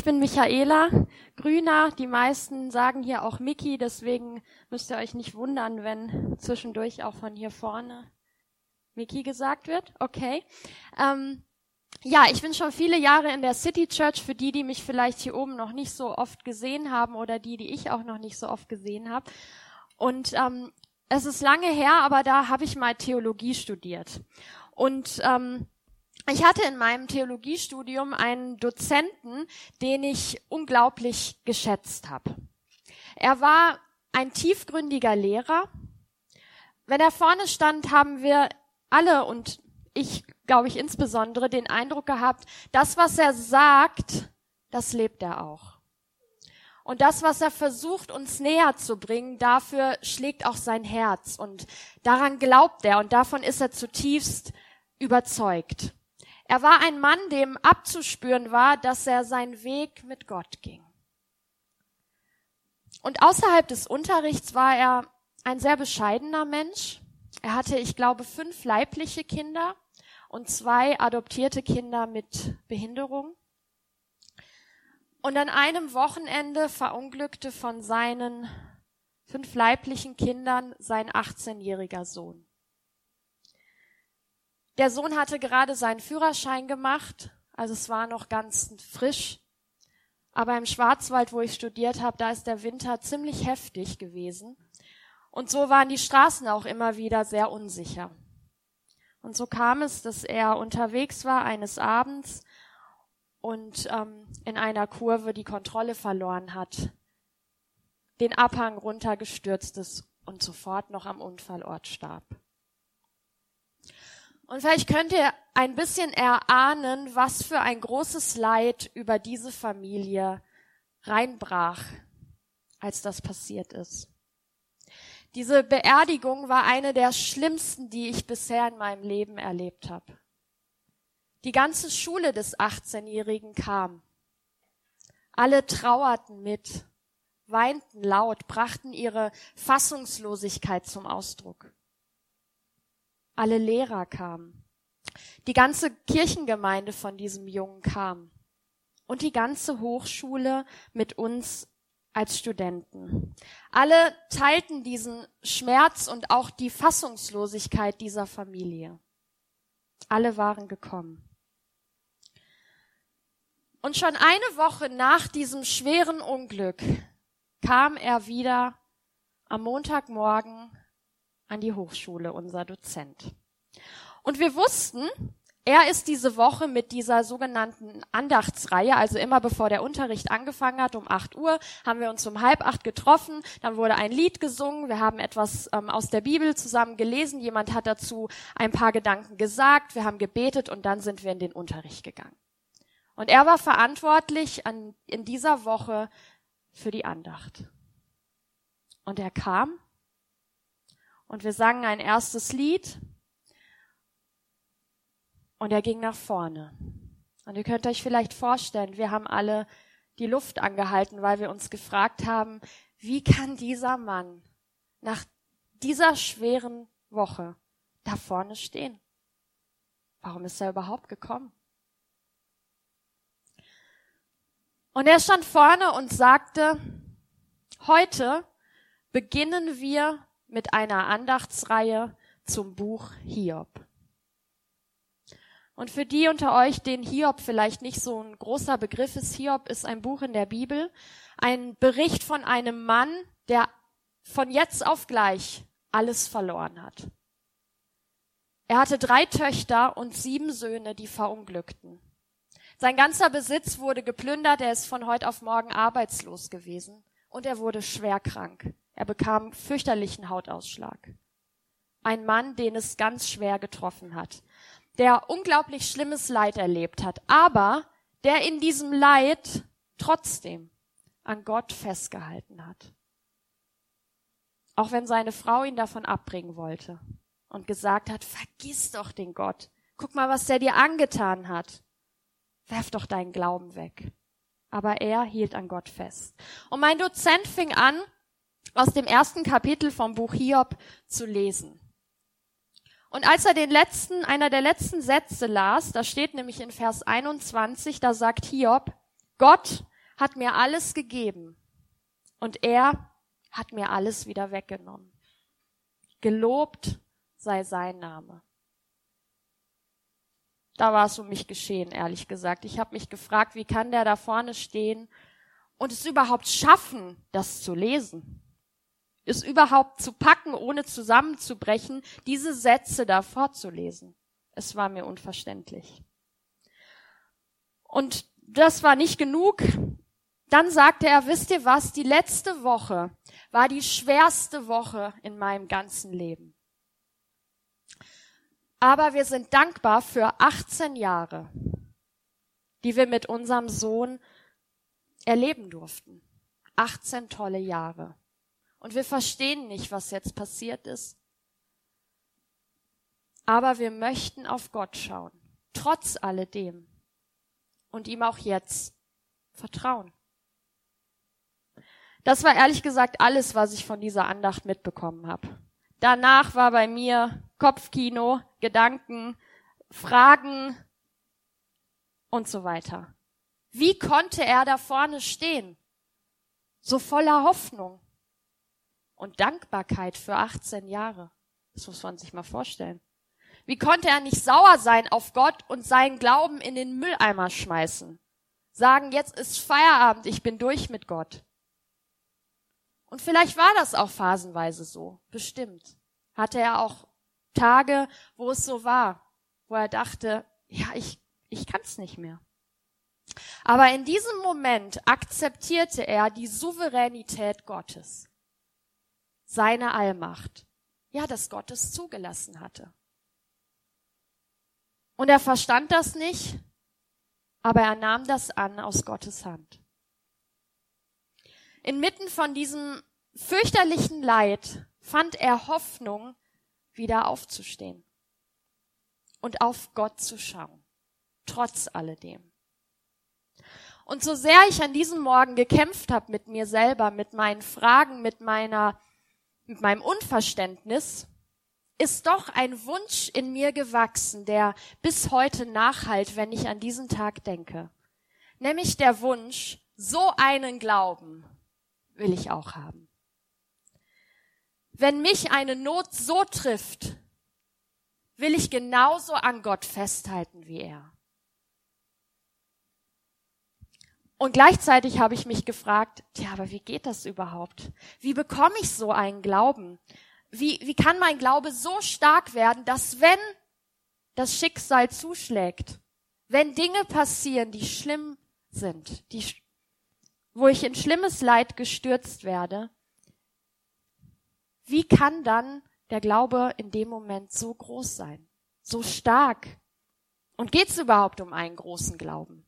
ich bin Michaela Grüner. Die meisten sagen hier auch Miki, deswegen müsst ihr euch nicht wundern, wenn zwischendurch auch von hier vorne Miki gesagt wird. Okay. Ähm, ja, ich bin schon viele Jahre in der City Church. Für die, die mich vielleicht hier oben noch nicht so oft gesehen haben oder die, die ich auch noch nicht so oft gesehen habe. Und ähm, es ist lange her, aber da habe ich mal Theologie studiert. Und ähm, ich hatte in meinem Theologiestudium einen Dozenten, den ich unglaublich geschätzt habe. Er war ein tiefgründiger Lehrer. Wenn er vorne stand, haben wir alle und ich glaube ich insbesondere den Eindruck gehabt, das, was er sagt, das lebt er auch. Und das, was er versucht, uns näher zu bringen, dafür schlägt auch sein Herz und daran glaubt er und davon ist er zutiefst überzeugt. Er war ein Mann, dem abzuspüren war, dass er seinen Weg mit Gott ging. Und außerhalb des Unterrichts war er ein sehr bescheidener Mensch. Er hatte, ich glaube, fünf leibliche Kinder und zwei adoptierte Kinder mit Behinderung. Und an einem Wochenende verunglückte von seinen fünf leiblichen Kindern sein 18-jähriger Sohn. Der Sohn hatte gerade seinen Führerschein gemacht, also es war noch ganz frisch. Aber im Schwarzwald, wo ich studiert habe, da ist der Winter ziemlich heftig gewesen. Und so waren die Straßen auch immer wieder sehr unsicher. Und so kam es, dass er unterwegs war eines Abends und ähm, in einer Kurve die Kontrolle verloren hat, den Abhang runtergestürzt ist und sofort noch am Unfallort starb. Und vielleicht könnt ihr ein bisschen erahnen, was für ein großes Leid über diese Familie reinbrach, als das passiert ist. Diese Beerdigung war eine der schlimmsten, die ich bisher in meinem Leben erlebt habe. Die ganze Schule des 18-Jährigen kam. Alle trauerten mit, weinten laut, brachten ihre Fassungslosigkeit zum Ausdruck. Alle Lehrer kamen. Die ganze Kirchengemeinde von diesem Jungen kam. Und die ganze Hochschule mit uns als Studenten. Alle teilten diesen Schmerz und auch die Fassungslosigkeit dieser Familie. Alle waren gekommen. Und schon eine Woche nach diesem schweren Unglück kam er wieder am Montagmorgen an die Hochschule, unser Dozent. Und wir wussten, er ist diese Woche mit dieser sogenannten Andachtsreihe, also immer bevor der Unterricht angefangen hat, um 8 Uhr, haben wir uns um halb acht getroffen, dann wurde ein Lied gesungen, wir haben etwas ähm, aus der Bibel zusammen gelesen, jemand hat dazu ein paar Gedanken gesagt, wir haben gebetet und dann sind wir in den Unterricht gegangen. Und er war verantwortlich an, in dieser Woche für die Andacht. Und er kam und wir sangen ein erstes Lied und er ging nach vorne. Und ihr könnt euch vielleicht vorstellen, wir haben alle die Luft angehalten, weil wir uns gefragt haben, wie kann dieser Mann nach dieser schweren Woche da vorne stehen? Warum ist er überhaupt gekommen? Und er stand vorne und sagte, heute beginnen wir mit einer Andachtsreihe zum Buch Hiob. Und für die unter euch, den Hiob vielleicht nicht so ein großer Begriff ist, Hiob ist ein Buch in der Bibel, ein Bericht von einem Mann, der von jetzt auf gleich alles verloren hat. Er hatte drei Töchter und sieben Söhne, die verunglückten. Sein ganzer Besitz wurde geplündert, er ist von heute auf morgen arbeitslos gewesen und er wurde schwer krank. Er bekam fürchterlichen Hautausschlag. Ein Mann, den es ganz schwer getroffen hat, der unglaublich schlimmes Leid erlebt hat, aber der in diesem Leid trotzdem an Gott festgehalten hat. Auch wenn seine Frau ihn davon abbringen wollte und gesagt hat, vergiss doch den Gott. Guck mal, was der dir angetan hat. Werf doch deinen Glauben weg. Aber er hielt an Gott fest. Und mein Dozent fing an, aus dem ersten Kapitel vom Buch Hiob zu lesen. Und als er den letzten, einer der letzten Sätze las, da steht nämlich in Vers 21, da sagt Hiob, Gott hat mir alles gegeben und er hat mir alles wieder weggenommen. Gelobt sei sein Name. Da war es um mich geschehen, ehrlich gesagt. Ich habe mich gefragt, wie kann der da vorne stehen und es überhaupt schaffen, das zu lesen? Es überhaupt zu packen, ohne zusammenzubrechen, diese Sätze da vorzulesen. Es war mir unverständlich. Und das war nicht genug. Dann sagte er, wisst ihr was, die letzte Woche war die schwerste Woche in meinem ganzen Leben. Aber wir sind dankbar für 18 Jahre, die wir mit unserem Sohn erleben durften. 18 tolle Jahre. Und wir verstehen nicht, was jetzt passiert ist. Aber wir möchten auf Gott schauen, trotz alledem. Und ihm auch jetzt vertrauen. Das war ehrlich gesagt alles, was ich von dieser Andacht mitbekommen habe. Danach war bei mir Kopfkino, Gedanken, Fragen und so weiter. Wie konnte er da vorne stehen? So voller Hoffnung und Dankbarkeit für 18 Jahre. Das muss man sich mal vorstellen. Wie konnte er nicht sauer sein auf Gott und seinen Glauben in den Mülleimer schmeißen? Sagen, jetzt ist Feierabend, ich bin durch mit Gott. Und vielleicht war das auch phasenweise so, bestimmt. Hatte er auch Tage, wo es so war, wo er dachte, ja, ich, ich kann's nicht mehr. Aber in diesem Moment akzeptierte er die Souveränität Gottes, seine Allmacht, ja, dass Gott es zugelassen hatte. Und er verstand das nicht, aber er nahm das an aus Gottes Hand. Inmitten von diesem fürchterlichen Leid fand er Hoffnung, wieder aufzustehen und auf Gott zu schauen, trotz alledem. Und so sehr ich an diesem Morgen gekämpft habe mit mir selber, mit meinen Fragen, mit meiner, mit meinem Unverständnis, ist doch ein Wunsch in mir gewachsen, der bis heute nachhalt, wenn ich an diesen Tag denke. Nämlich der Wunsch, so einen Glauben will ich auch haben. Wenn mich eine Not so trifft, will ich genauso an Gott festhalten wie er. Und gleichzeitig habe ich mich gefragt, ja, aber wie geht das überhaupt? Wie bekomme ich so einen Glauben? Wie, wie kann mein Glaube so stark werden, dass wenn das Schicksal zuschlägt, wenn Dinge passieren, die schlimm sind, die, wo ich in schlimmes Leid gestürzt werde, wie kann dann der Glaube in dem Moment so groß sein, so stark? Und geht es überhaupt um einen großen Glauben?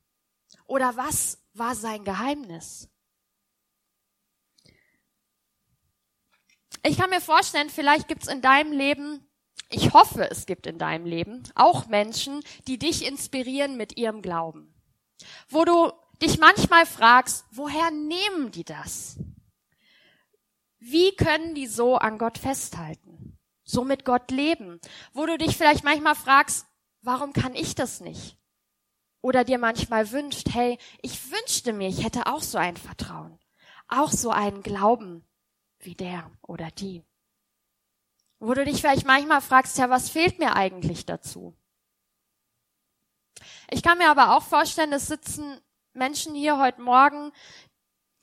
Oder was war sein Geheimnis? Ich kann mir vorstellen, vielleicht gibt es in deinem Leben, ich hoffe, es gibt in deinem Leben auch Menschen, die dich inspirieren mit ihrem Glauben. Wo du dich manchmal fragst, woher nehmen die das? Wie können die so an Gott festhalten? So mit Gott leben? Wo du dich vielleicht manchmal fragst, warum kann ich das nicht? Oder dir manchmal wünscht, hey, ich wünschte mir, ich hätte auch so ein Vertrauen, auch so einen Glauben wie der oder die. Wo du dich vielleicht manchmal fragst, ja, was fehlt mir eigentlich dazu? Ich kann mir aber auch vorstellen, es sitzen Menschen hier heute Morgen,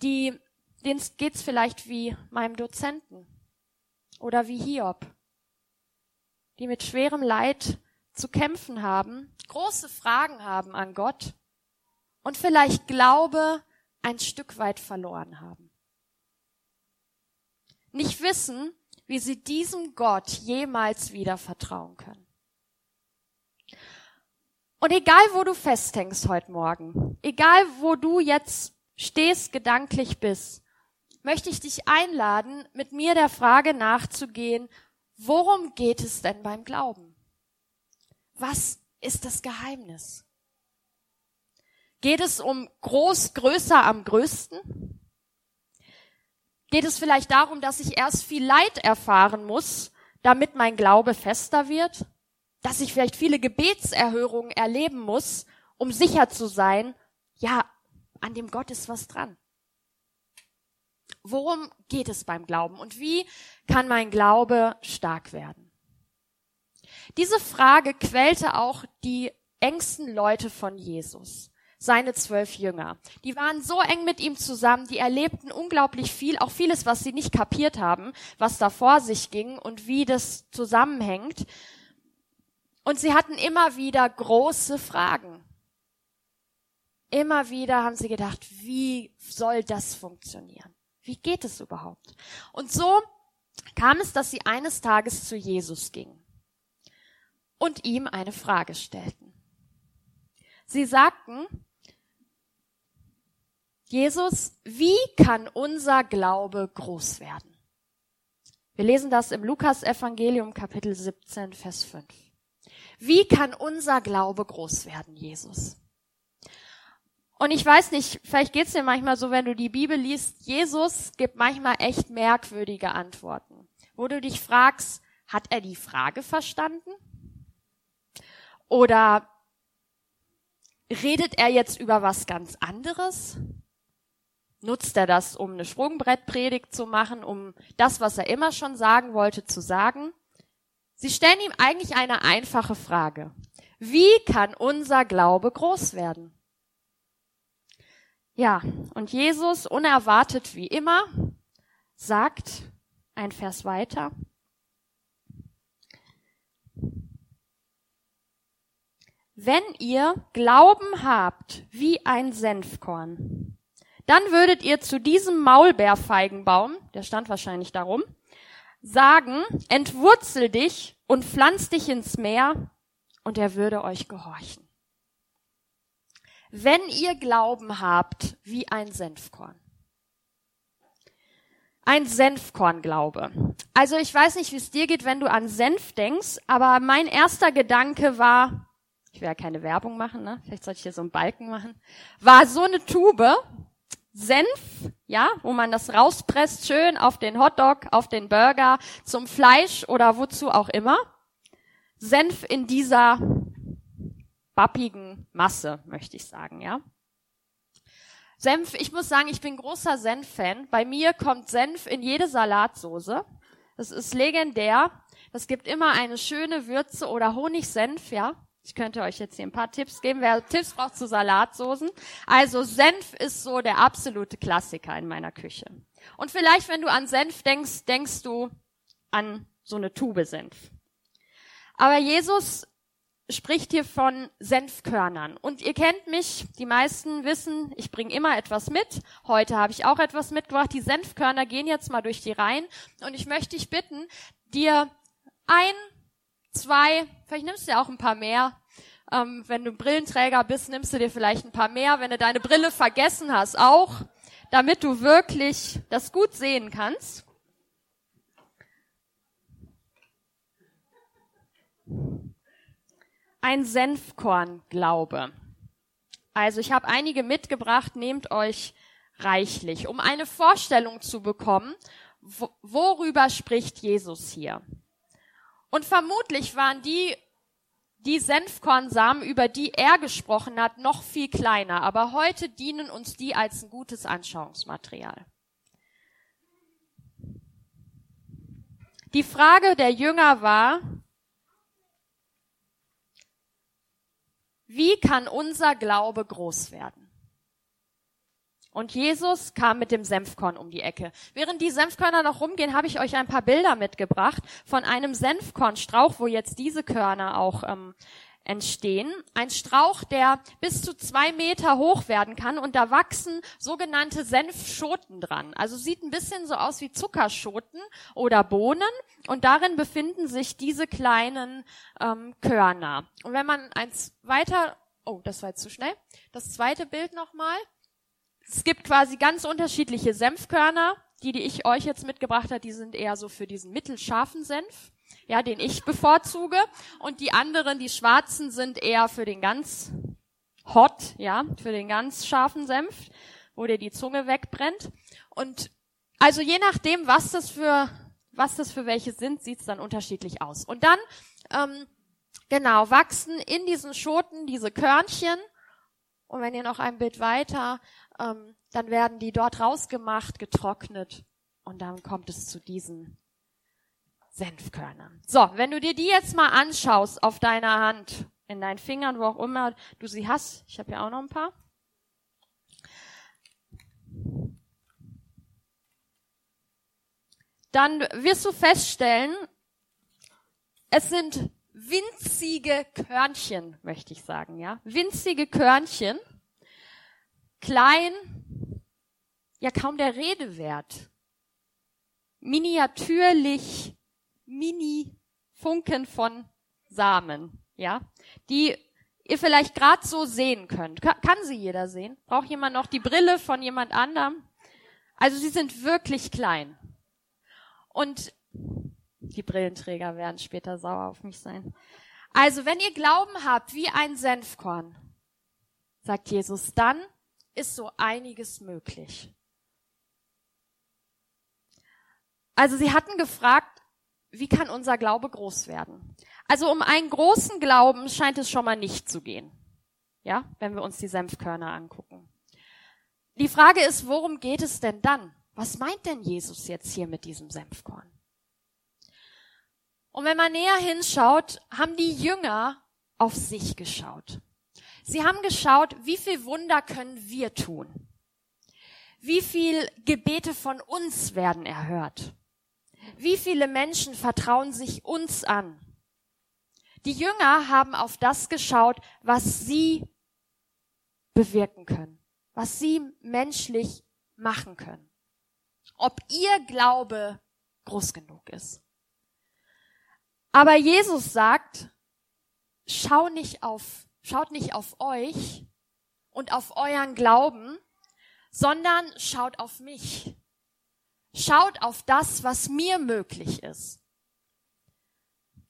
die denen geht's vielleicht wie meinem Dozenten oder wie Hiob, die mit schwerem Leid zu kämpfen haben, große Fragen haben an Gott und vielleicht Glaube ein Stück weit verloren haben. Nicht wissen, wie sie diesem Gott jemals wieder vertrauen können. Und egal, wo du festhängst heute Morgen, egal, wo du jetzt stehst, gedanklich bist, möchte ich dich einladen, mit mir der Frage nachzugehen, worum geht es denn beim Glauben? Was ist das Geheimnis? Geht es um groß, größer am größten? Geht es vielleicht darum, dass ich erst viel Leid erfahren muss, damit mein Glaube fester wird? Dass ich vielleicht viele Gebetserhörungen erleben muss, um sicher zu sein, ja, an dem Gott ist was dran. Worum geht es beim Glauben und wie kann mein Glaube stark werden? Diese Frage quälte auch die engsten Leute von Jesus, seine zwölf Jünger. Die waren so eng mit ihm zusammen, die erlebten unglaublich viel, auch vieles, was sie nicht kapiert haben, was da vor sich ging und wie das zusammenhängt. Und sie hatten immer wieder große Fragen. Immer wieder haben sie gedacht, wie soll das funktionieren? Wie geht es überhaupt? Und so kam es, dass sie eines Tages zu Jesus gingen und ihm eine Frage stellten. Sie sagten, Jesus, wie kann unser Glaube groß werden? Wir lesen das im Lukas Evangelium Kapitel 17, Vers 5. Wie kann unser Glaube groß werden, Jesus? Und ich weiß nicht, vielleicht geht's dir manchmal so, wenn du die Bibel liest, Jesus gibt manchmal echt merkwürdige Antworten, wo du dich fragst, hat er die Frage verstanden? Oder redet er jetzt über was ganz anderes? Nutzt er das, um eine Sprungbrettpredigt zu machen, um das, was er immer schon sagen wollte, zu sagen? Sie stellen ihm eigentlich eine einfache Frage. Wie kann unser Glaube groß werden? Ja, und Jesus, unerwartet wie immer, sagt ein Vers weiter, wenn ihr Glauben habt wie ein Senfkorn, dann würdet ihr zu diesem Maulbeerfeigenbaum, der stand wahrscheinlich darum, sagen, entwurzel dich und pflanz dich ins Meer, und er würde euch gehorchen wenn ihr Glauben habt wie ein Senfkorn. Ein Senfkornglaube. Also ich weiß nicht, wie es dir geht, wenn du an Senf denkst, aber mein erster Gedanke war, ich will ja keine Werbung machen, ne? vielleicht sollte ich hier so einen Balken machen, war so eine Tube, Senf, ja, wo man das rauspresst, schön auf den Hotdog, auf den Burger, zum Fleisch oder wozu auch immer. Senf in dieser bappigen Masse, möchte ich sagen, ja. Senf, ich muss sagen, ich bin großer Senf-Fan. Bei mir kommt Senf in jede Salatsoße. Das ist legendär. Das gibt immer eine schöne Würze oder Honigsenf, ja. Ich könnte euch jetzt hier ein paar Tipps geben, wer Tipps braucht zu Salatsoßen. Also Senf ist so der absolute Klassiker in meiner Küche. Und vielleicht, wenn du an Senf denkst, denkst du an so eine Tube Senf. Aber Jesus spricht hier von Senfkörnern. Und ihr kennt mich, die meisten wissen, ich bringe immer etwas mit. Heute habe ich auch etwas mitgebracht. Die Senfkörner gehen jetzt mal durch die Reihen. Und ich möchte dich bitten, dir ein, zwei, vielleicht nimmst du ja auch ein paar mehr. Ähm, wenn du Brillenträger bist, nimmst du dir vielleicht ein paar mehr. Wenn du deine Brille vergessen hast, auch, damit du wirklich das gut sehen kannst. ein Senfkornglaube. Also ich habe einige mitgebracht, nehmt euch reichlich, um eine Vorstellung zu bekommen, worüber spricht Jesus hier. Und vermutlich waren die, die Senfkornsamen, über die er gesprochen hat, noch viel kleiner, aber heute dienen uns die als ein gutes Anschauungsmaterial. Die Frage der Jünger war, Wie kann unser Glaube groß werden? Und Jesus kam mit dem Senfkorn um die Ecke. Während die Senfkörner noch rumgehen, habe ich euch ein paar Bilder mitgebracht von einem Senfkornstrauch, wo jetzt diese Körner auch ähm, entstehen. Ein Strauch, der bis zu zwei Meter hoch werden kann und da wachsen sogenannte Senfschoten dran. Also sieht ein bisschen so aus wie Zuckerschoten oder Bohnen und darin befinden sich diese kleinen ähm, Körner. Und wenn man eins weiter, oh, das war jetzt zu schnell. Das zweite Bild nochmal. Es gibt quasi ganz unterschiedliche Senfkörner. Die, die ich euch jetzt mitgebracht habe, die sind eher so für diesen mittelscharfen Senf ja, den ich bevorzuge. Und die anderen, die schwarzen, sind eher für den ganz hot, ja, für den ganz scharfen Senf, wo dir die Zunge wegbrennt. Und also je nachdem, was das für, was das für welche sind, sieht's dann unterschiedlich aus. Und dann, ähm, genau, wachsen in diesen Schoten diese Körnchen. Und wenn ihr noch ein Bild weiter, ähm, dann werden die dort rausgemacht, getrocknet und dann kommt es zu diesen Senfkörnern. So, wenn du dir die jetzt mal anschaust auf deiner Hand, in deinen Fingern, wo auch immer du sie hast, ich habe ja auch noch ein paar. Dann wirst du feststellen, es sind winzige Körnchen, möchte ich sagen, ja. Winzige Körnchen. Klein, ja kaum der Rede wert. Miniatürlich, mini Funken von Samen, ja, die ihr vielleicht gerade so sehen könnt. Kann sie jeder sehen? Braucht jemand noch die Brille von jemand anderem? Also sie sind wirklich klein. Und die Brillenträger werden später sauer auf mich sein. Also, wenn ihr Glauben habt wie ein Senfkorn, sagt Jesus, dann ist so einiges möglich. Also, sie hatten gefragt, wie kann unser Glaube groß werden? Also, um einen großen Glauben scheint es schon mal nicht zu gehen. Ja, wenn wir uns die Senfkörner angucken. Die Frage ist, worum geht es denn dann? Was meint denn Jesus jetzt hier mit diesem Senfkorn? Und wenn man näher hinschaut, haben die Jünger auf sich geschaut. Sie haben geschaut, wie viel Wunder können wir tun? Wie viel Gebete von uns werden erhört? Wie viele Menschen vertrauen sich uns an? Die Jünger haben auf das geschaut, was sie bewirken können, was sie menschlich machen können. Ob ihr Glaube groß genug ist. Aber Jesus sagt, schau nicht auf, schaut nicht auf euch und auf euren Glauben, sondern schaut auf mich. Schaut auf das, was mir möglich ist.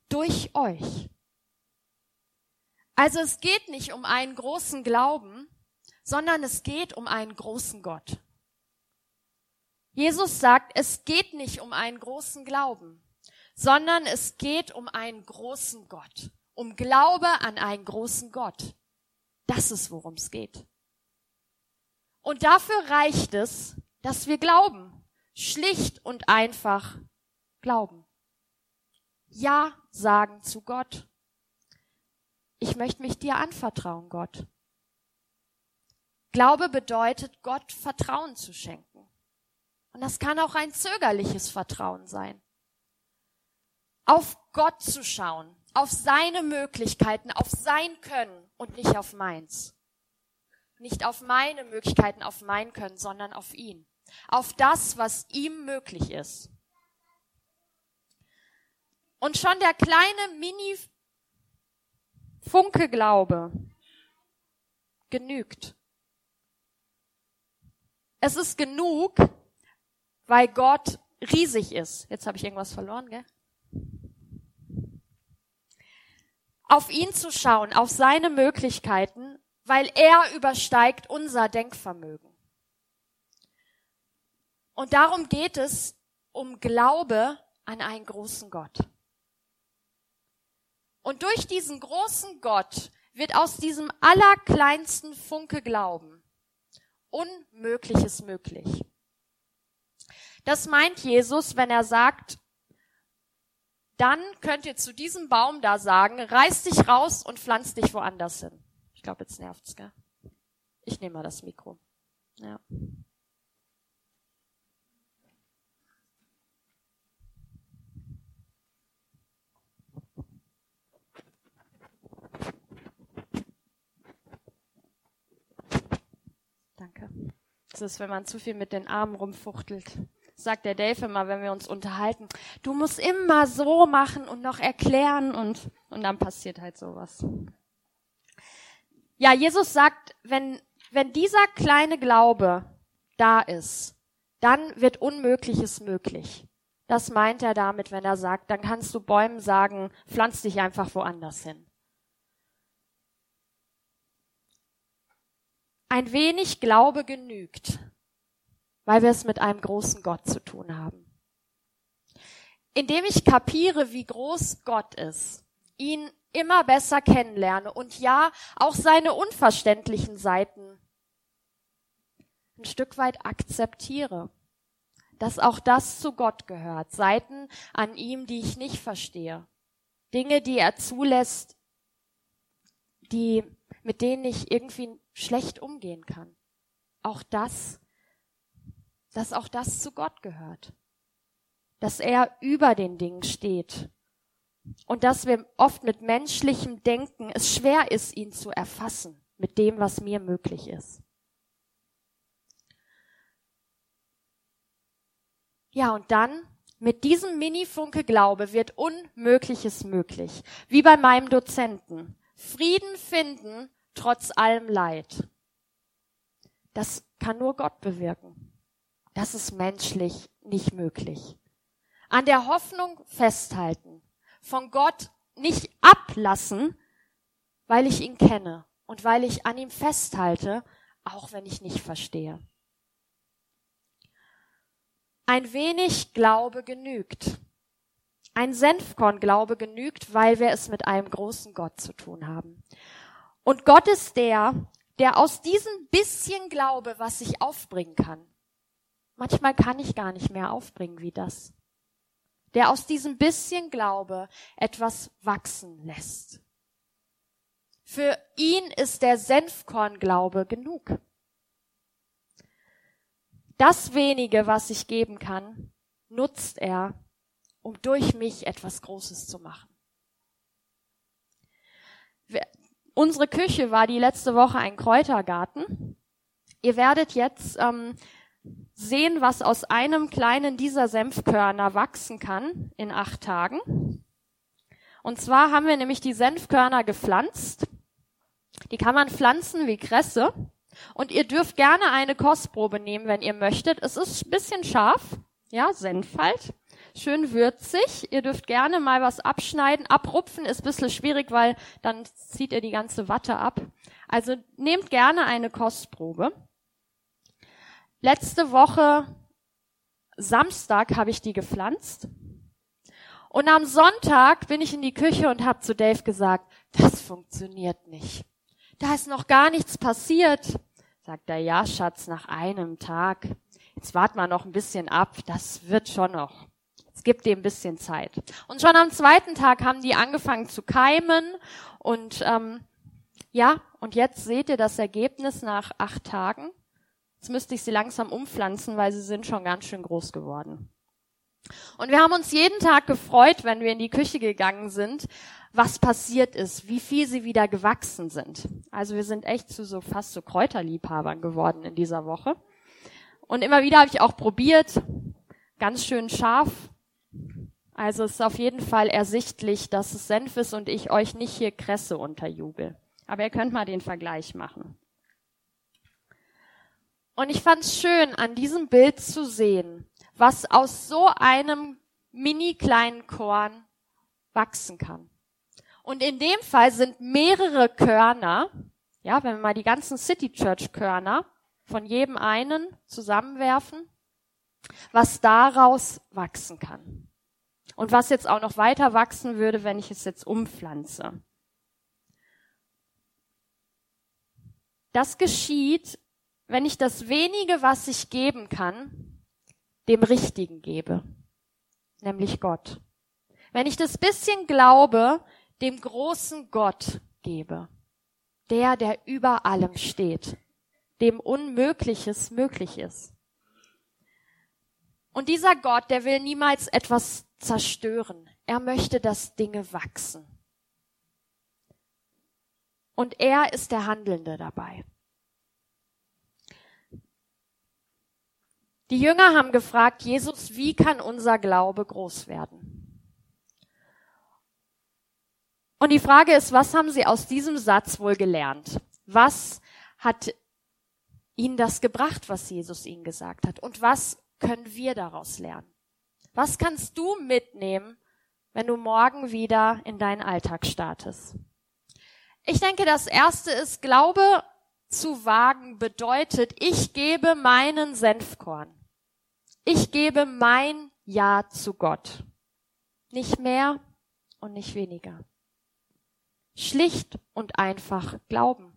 Durch euch. Also es geht nicht um einen großen Glauben, sondern es geht um einen großen Gott. Jesus sagt, es geht nicht um einen großen Glauben, sondern es geht um einen großen Gott, um Glaube an einen großen Gott. Das ist, worum es geht. Und dafür reicht es, dass wir glauben, schlicht und einfach glauben. Ja sagen zu Gott. Ich möchte mich dir anvertrauen, Gott. Glaube bedeutet, Gott Vertrauen zu schenken. Und das kann auch ein zögerliches Vertrauen sein auf Gott zu schauen, auf seine Möglichkeiten, auf sein Können und nicht auf meins. Nicht auf meine Möglichkeiten, auf mein Können, sondern auf ihn. Auf das, was ihm möglich ist. Und schon der kleine Mini Funke Glaube genügt. Es ist genug, weil Gott riesig ist. Jetzt habe ich irgendwas verloren, gell? Auf ihn zu schauen, auf seine Möglichkeiten, weil er übersteigt unser Denkvermögen. Und darum geht es um Glaube an einen großen Gott. Und durch diesen großen Gott wird aus diesem allerkleinsten Funke Glauben Unmögliches möglich. Das meint Jesus, wenn er sagt, dann könnt ihr zu diesem Baum da sagen, reiß dich raus und pflanz dich woanders hin. Ich glaube, jetzt nervt's, gell? Ich nehme mal das Mikro. Ja. Danke. Das ist, wenn man zu viel mit den Armen rumfuchtelt sagt der Dave immer, wenn wir uns unterhalten, du musst immer so machen und noch erklären und, und dann passiert halt sowas. Ja, Jesus sagt, wenn, wenn dieser kleine Glaube da ist, dann wird Unmögliches möglich. Das meint er damit, wenn er sagt, dann kannst du Bäumen sagen, pflanz dich einfach woanders hin. Ein wenig Glaube genügt, weil wir es mit einem großen Gott zu tun haben. Indem ich kapiere, wie groß Gott ist, ihn immer besser kennenlerne und ja, auch seine unverständlichen Seiten ein Stück weit akzeptiere. Dass auch das zu Gott gehört. Seiten an ihm, die ich nicht verstehe. Dinge, die er zulässt, die, mit denen ich irgendwie schlecht umgehen kann. Auch das, dass auch das zu Gott gehört. Dass er über den Dingen steht. Und dass wir oft mit menschlichem Denken es schwer ist, ihn zu erfassen mit dem, was mir möglich ist. Ja, und dann mit diesem Mini-Funke Glaube wird Unmögliches möglich. Wie bei meinem Dozenten. Frieden finden trotz allem Leid. Das kann nur Gott bewirken. Das ist menschlich nicht möglich. An der Hoffnung festhalten. Von Gott nicht ablassen, weil ich ihn kenne und weil ich an ihm festhalte, auch wenn ich nicht verstehe. Ein wenig Glaube genügt. Ein Senfkorn-Glaube genügt, weil wir es mit einem großen Gott zu tun haben. Und Gott ist der, der aus diesem bisschen Glaube, was ich aufbringen kann, manchmal kann ich gar nicht mehr aufbringen wie das, der aus diesem bisschen Glaube etwas wachsen lässt. Für ihn ist der Senfkornglaube genug. Das wenige, was ich geben kann, nutzt er, um durch mich etwas Großes zu machen. Unsere Küche war die letzte Woche ein Kräutergarten. Ihr werdet jetzt ähm, sehen, was aus einem kleinen dieser Senfkörner wachsen kann in acht Tagen. Und zwar haben wir nämlich die Senfkörner gepflanzt die kann man pflanzen wie Kresse. Und ihr dürft gerne eine Kostprobe nehmen, wenn ihr möchtet. Es ist ein bisschen scharf, ja, Senf halt. Schön würzig. Ihr dürft gerne mal was abschneiden. Abrupfen ist ein bisschen schwierig, weil dann zieht ihr die ganze Watte ab. Also nehmt gerne eine Kostprobe. Letzte Woche Samstag habe ich die gepflanzt. Und am Sonntag bin ich in die Küche und habe zu Dave gesagt, das funktioniert nicht da ist noch gar nichts passiert. Sagt er, ja, Schatz, nach einem Tag. Jetzt warten wir noch ein bisschen ab. Das wird schon noch. Es gibt dir ein bisschen Zeit. Und schon am zweiten Tag haben die angefangen zu keimen. Und ähm, ja, und jetzt seht ihr das Ergebnis nach acht Tagen. Jetzt müsste ich sie langsam umpflanzen, weil sie sind schon ganz schön groß geworden. Und wir haben uns jeden Tag gefreut, wenn wir in die Küche gegangen sind, was passiert ist, wie viel sie wieder gewachsen sind. Also wir sind echt zu so fast so Kräuterliebhabern geworden in dieser Woche. Und immer wieder habe ich auch probiert, ganz schön scharf. Also es ist auf jeden Fall ersichtlich, dass es Senf ist und ich euch nicht hier Kresse unterjubel. Aber ihr könnt mal den Vergleich machen. Und ich fand es schön, an diesem Bild zu sehen, was aus so einem mini kleinen Korn wachsen kann. Und in dem Fall sind mehrere Körner, ja, wenn wir mal die ganzen City Church Körner von jedem einen zusammenwerfen, was daraus wachsen kann. Und was jetzt auch noch weiter wachsen würde, wenn ich es jetzt umpflanze. Das geschieht, wenn ich das wenige, was ich geben kann, dem Richtigen gebe, nämlich Gott. Wenn ich das bisschen Glaube, dem großen Gott gebe. Der, der über allem steht, dem Unmögliches möglich ist. Und dieser Gott, der will niemals etwas zerstören. Er möchte, dass Dinge wachsen. Und er ist der Handelnde dabei. Die Jünger haben gefragt, Jesus, wie kann unser Glaube groß werden? Und die Frage ist, was haben Sie aus diesem Satz wohl gelernt? Was hat Ihnen das gebracht, was Jesus Ihnen gesagt hat? Und was können wir daraus lernen? Was kannst du mitnehmen, wenn du morgen wieder in deinen Alltag startest? Ich denke, das erste ist, Glaube zu wagen bedeutet, ich gebe meinen Senfkorn. Ich gebe mein Ja zu Gott. Nicht mehr und nicht weniger. Schlicht und einfach glauben.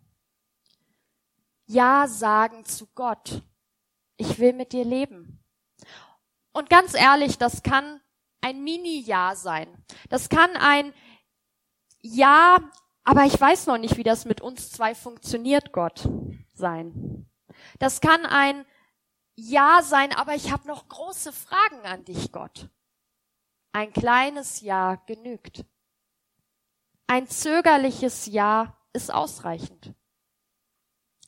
Ja sagen zu Gott Ich will mit dir leben. Und ganz ehrlich, das kann ein Mini-Ja sein. Das kann ein Ja, aber ich weiß noch nicht, wie das mit uns zwei funktioniert, Gott, sein. Das kann ein Ja sein, aber ich habe noch große Fragen an dich, Gott. Ein kleines Ja genügt. Ein zögerliches Ja ist ausreichend.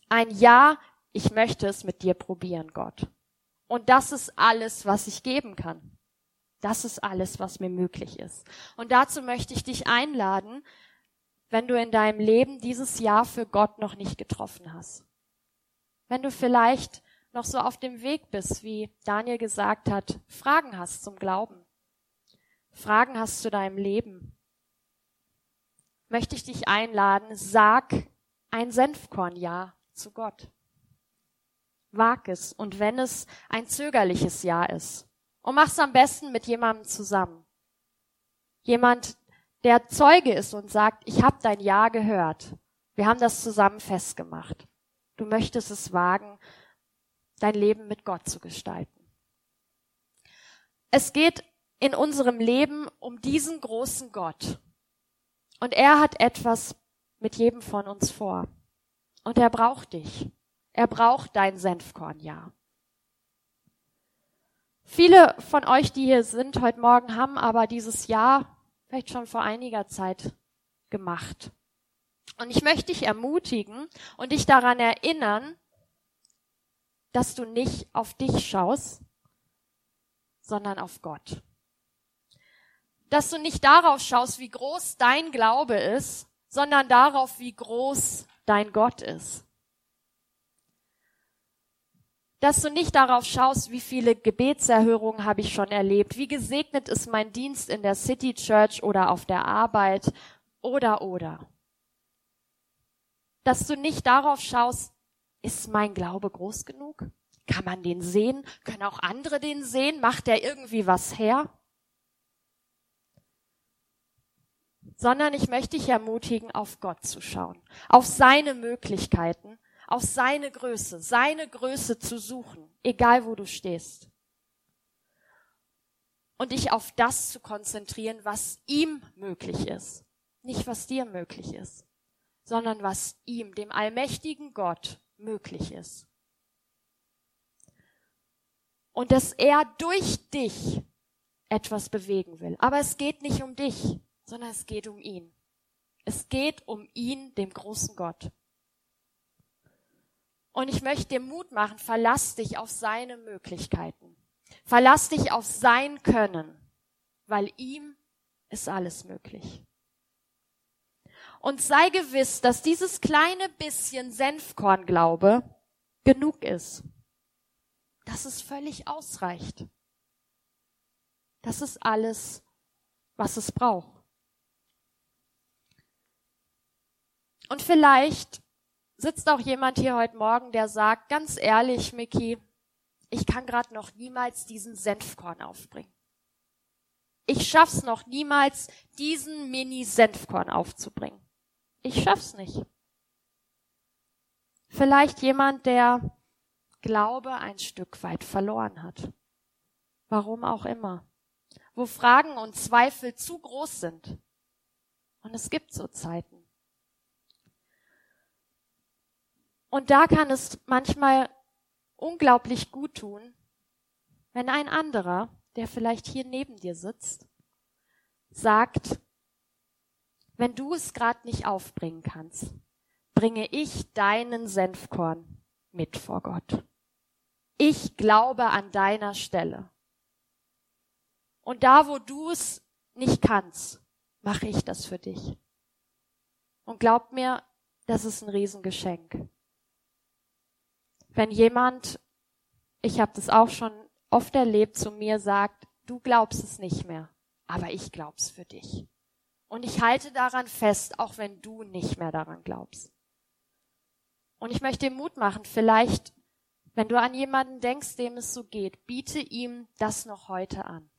Ein Ja, ich möchte es mit dir probieren, Gott. Und das ist alles, was ich geben kann. Das ist alles, was mir möglich ist. Und dazu möchte ich dich einladen, wenn du in deinem Leben dieses Jahr für Gott noch nicht getroffen hast. Wenn du vielleicht noch so auf dem Weg bist, wie Daniel gesagt hat, Fragen hast zum Glauben, Fragen hast zu deinem Leben, möchte ich dich einladen, sag ein Senfkorn-Ja zu Gott. Wag es und wenn es ein zögerliches Ja ist. Und mach's am besten mit jemandem zusammen. Jemand, der Zeuge ist und sagt, ich habe dein Ja gehört. Wir haben das zusammen festgemacht. Du möchtest es wagen, dein Leben mit Gott zu gestalten. Es geht in unserem Leben um diesen großen Gott. Und er hat etwas mit jedem von uns vor. Und er braucht dich. Er braucht dein Senfkorn, ja. Viele von euch, die hier sind heute Morgen, haben aber dieses Jahr vielleicht schon vor einiger Zeit gemacht. Und ich möchte dich ermutigen und dich daran erinnern, dass du nicht auf dich schaust, sondern auf Gott. Dass du nicht darauf schaust, wie groß dein Glaube ist, sondern darauf, wie groß dein Gott ist dass du nicht darauf schaust, wie viele Gebetserhörungen habe ich schon erlebt, wie gesegnet ist mein Dienst in der City Church oder auf der Arbeit oder oder. Dass du nicht darauf schaust, ist mein Glaube groß genug? Kann man den sehen? Können auch andere den sehen? Macht der irgendwie was her? Sondern ich möchte dich ermutigen, auf Gott zu schauen, auf seine Möglichkeiten auf seine Größe, seine Größe zu suchen, egal wo du stehst. Und dich auf das zu konzentrieren, was ihm möglich ist. Nicht was dir möglich ist, sondern was ihm, dem allmächtigen Gott, möglich ist. Und dass er durch dich etwas bewegen will. Aber es geht nicht um dich, sondern es geht um ihn. Es geht um ihn, dem großen Gott. Und ich möchte dir Mut machen, verlass dich auf seine Möglichkeiten. Verlass dich auf sein Können, weil ihm ist alles möglich. Und sei gewiss, dass dieses kleine bisschen Senfkornglaube genug ist. Dass es völlig ausreicht. Das ist alles, was es braucht. Und vielleicht sitzt auch jemand hier heute Morgen, der sagt, ganz ehrlich, Mickey, ich kann gerade noch niemals diesen Senfkorn aufbringen. Ich schaff's noch niemals, diesen Mini-Senfkorn aufzubringen. Ich schaff's nicht. Vielleicht jemand, der Glaube ein Stück weit verloren hat. Warum auch immer. Wo Fragen und Zweifel zu groß sind. Und es gibt so Zeiten. Und da kann es manchmal unglaublich gut tun, wenn ein anderer, der vielleicht hier neben dir sitzt, sagt, wenn du es gerade nicht aufbringen kannst, bringe ich deinen Senfkorn mit vor Gott. Ich glaube an deiner Stelle. Und da, wo du es nicht kannst, mache ich das für dich. Und glaub mir, das ist ein Riesengeschenk. Wenn jemand, ich habe das auch schon oft erlebt, zu mir sagt, du glaubst es nicht mehr, aber ich glaub's für dich. Und ich halte daran fest, auch wenn du nicht mehr daran glaubst. Und ich möchte dir Mut machen, vielleicht, wenn du an jemanden denkst, dem es so geht, biete ihm das noch heute an.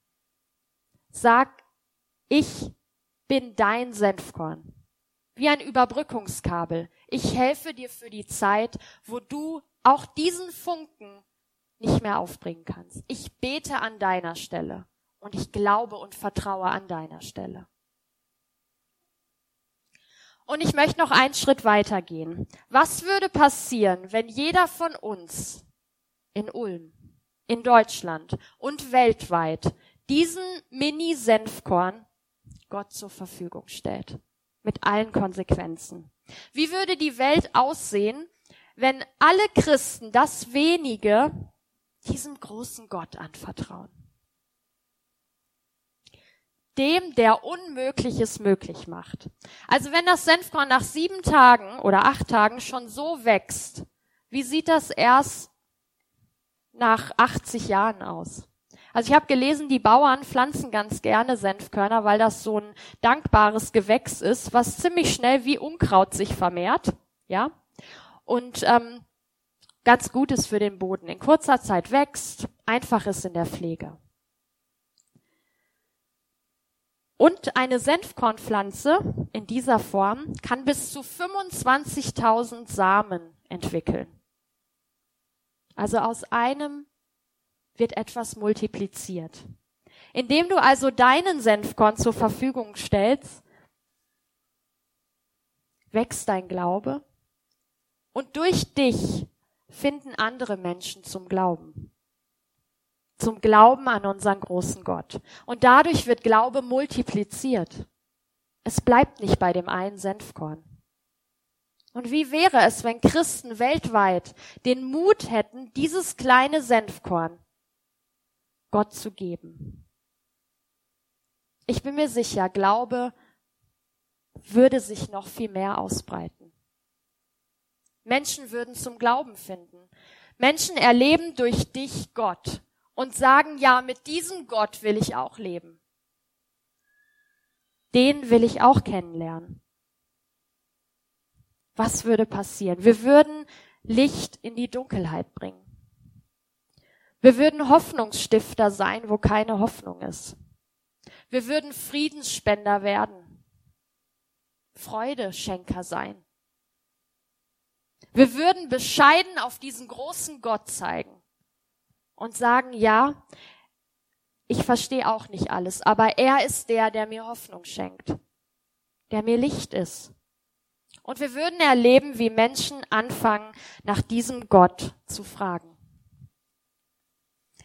Sag, ich bin dein Senfkorn. Wie ein Überbrückungskabel. Ich helfe dir für die Zeit, wo du auch diesen Funken nicht mehr aufbringen kannst. Ich bete an deiner Stelle und ich glaube und vertraue an deiner Stelle. Und ich möchte noch einen Schritt weitergehen. Was würde passieren, wenn jeder von uns in Ulm, in Deutschland und weltweit diesen Mini-Senfkorn Gott zur Verfügung stellt? Mit allen Konsequenzen. Wie würde die Welt aussehen, wenn alle Christen das wenige diesem großen Gott anvertrauen? Dem, der Unmögliches möglich macht. Also wenn das Senfkorn nach sieben Tagen oder acht Tagen schon so wächst, wie sieht das erst nach 80 Jahren aus? Also ich habe gelesen, die Bauern pflanzen ganz gerne Senfkörner, weil das so ein dankbares Gewächs ist, was ziemlich schnell wie Unkraut sich vermehrt, ja, und ähm, ganz gut ist für den Boden. In kurzer Zeit wächst, einfach ist in der Pflege. Und eine Senfkornpflanze in dieser Form kann bis zu 25.000 Samen entwickeln. Also aus einem wird etwas multipliziert. Indem du also deinen Senfkorn zur Verfügung stellst, wächst dein Glaube und durch dich finden andere Menschen zum Glauben zum Glauben an unseren großen Gott. Und dadurch wird Glaube multipliziert. Es bleibt nicht bei dem einen Senfkorn. Und wie wäre es, wenn Christen weltweit den Mut hätten, dieses kleine Senfkorn Gott zu geben? Ich bin mir sicher, Glaube würde sich noch viel mehr ausbreiten. Menschen würden zum Glauben finden. Menschen erleben durch dich Gott und sagen, ja, mit diesem Gott will ich auch leben. Den will ich auch kennenlernen. Was würde passieren? Wir würden Licht in die Dunkelheit bringen. Wir würden Hoffnungsstifter sein, wo keine Hoffnung ist. Wir würden Friedensspender werden. Freudeschenker sein. Wir würden bescheiden auf diesen großen Gott zeigen und sagen, ja, ich verstehe auch nicht alles, aber er ist der, der mir Hoffnung schenkt, der mir Licht ist. Und wir würden erleben, wie Menschen anfangen, nach diesem Gott zu fragen.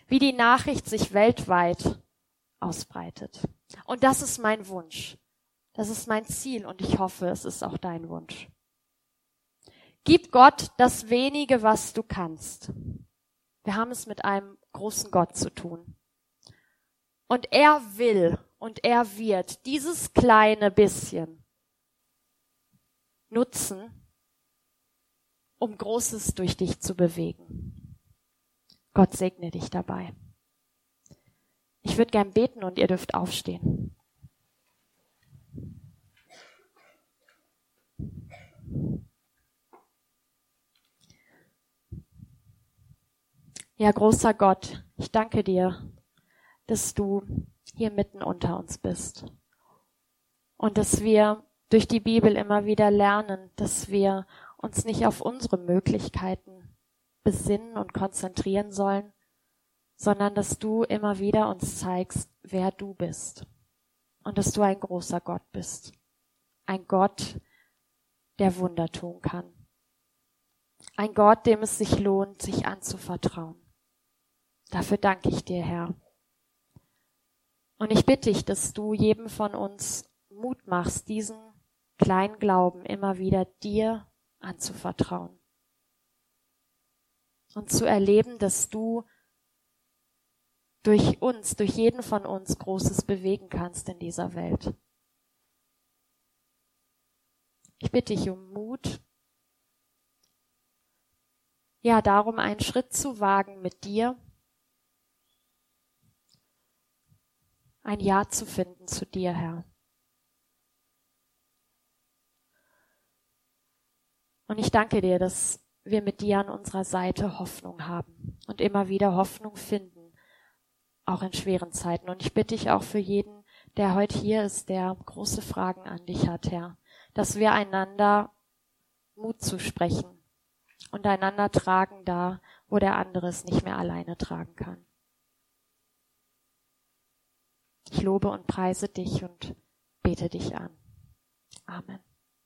Wie die Nachricht sich weltweit ausbreitet. Und das ist mein Wunsch. Das ist mein Ziel und ich hoffe, es ist auch dein Wunsch. Gib Gott das wenige, was du kannst. Wir haben es mit einem großen Gott zu tun. Und er will und er wird dieses kleine bisschen nutzen, um Großes durch dich zu bewegen. Gott segne dich dabei. Ich würde gern beten und ihr dürft aufstehen. Ja, großer Gott, ich danke dir, dass du hier mitten unter uns bist. Und dass wir durch die Bibel immer wieder lernen, dass wir uns nicht auf unsere Möglichkeiten besinnen und konzentrieren sollen, sondern dass du immer wieder uns zeigst, wer du bist. Und dass du ein großer Gott bist. Ein Gott, der Wunder tun kann. Ein Gott, dem es sich lohnt, sich anzuvertrauen. Dafür danke ich dir, Herr. Und ich bitte dich, dass du jedem von uns Mut machst, diesen kleinen Glauben immer wieder dir anzuvertrauen. Und zu erleben, dass du durch uns, durch jeden von uns Großes bewegen kannst in dieser Welt. Ich bitte dich um Mut. Ja, darum einen Schritt zu wagen mit dir ein Ja zu finden zu dir, Herr. Und ich danke dir, dass wir mit dir an unserer Seite Hoffnung haben und immer wieder Hoffnung finden, auch in schweren Zeiten. Und ich bitte dich auch für jeden, der heute hier ist, der große Fragen an dich hat, Herr, dass wir einander Mut zusprechen und einander tragen da, wo der andere es nicht mehr alleine tragen kann. Ich lobe und preise dich und bete dich an. Amen.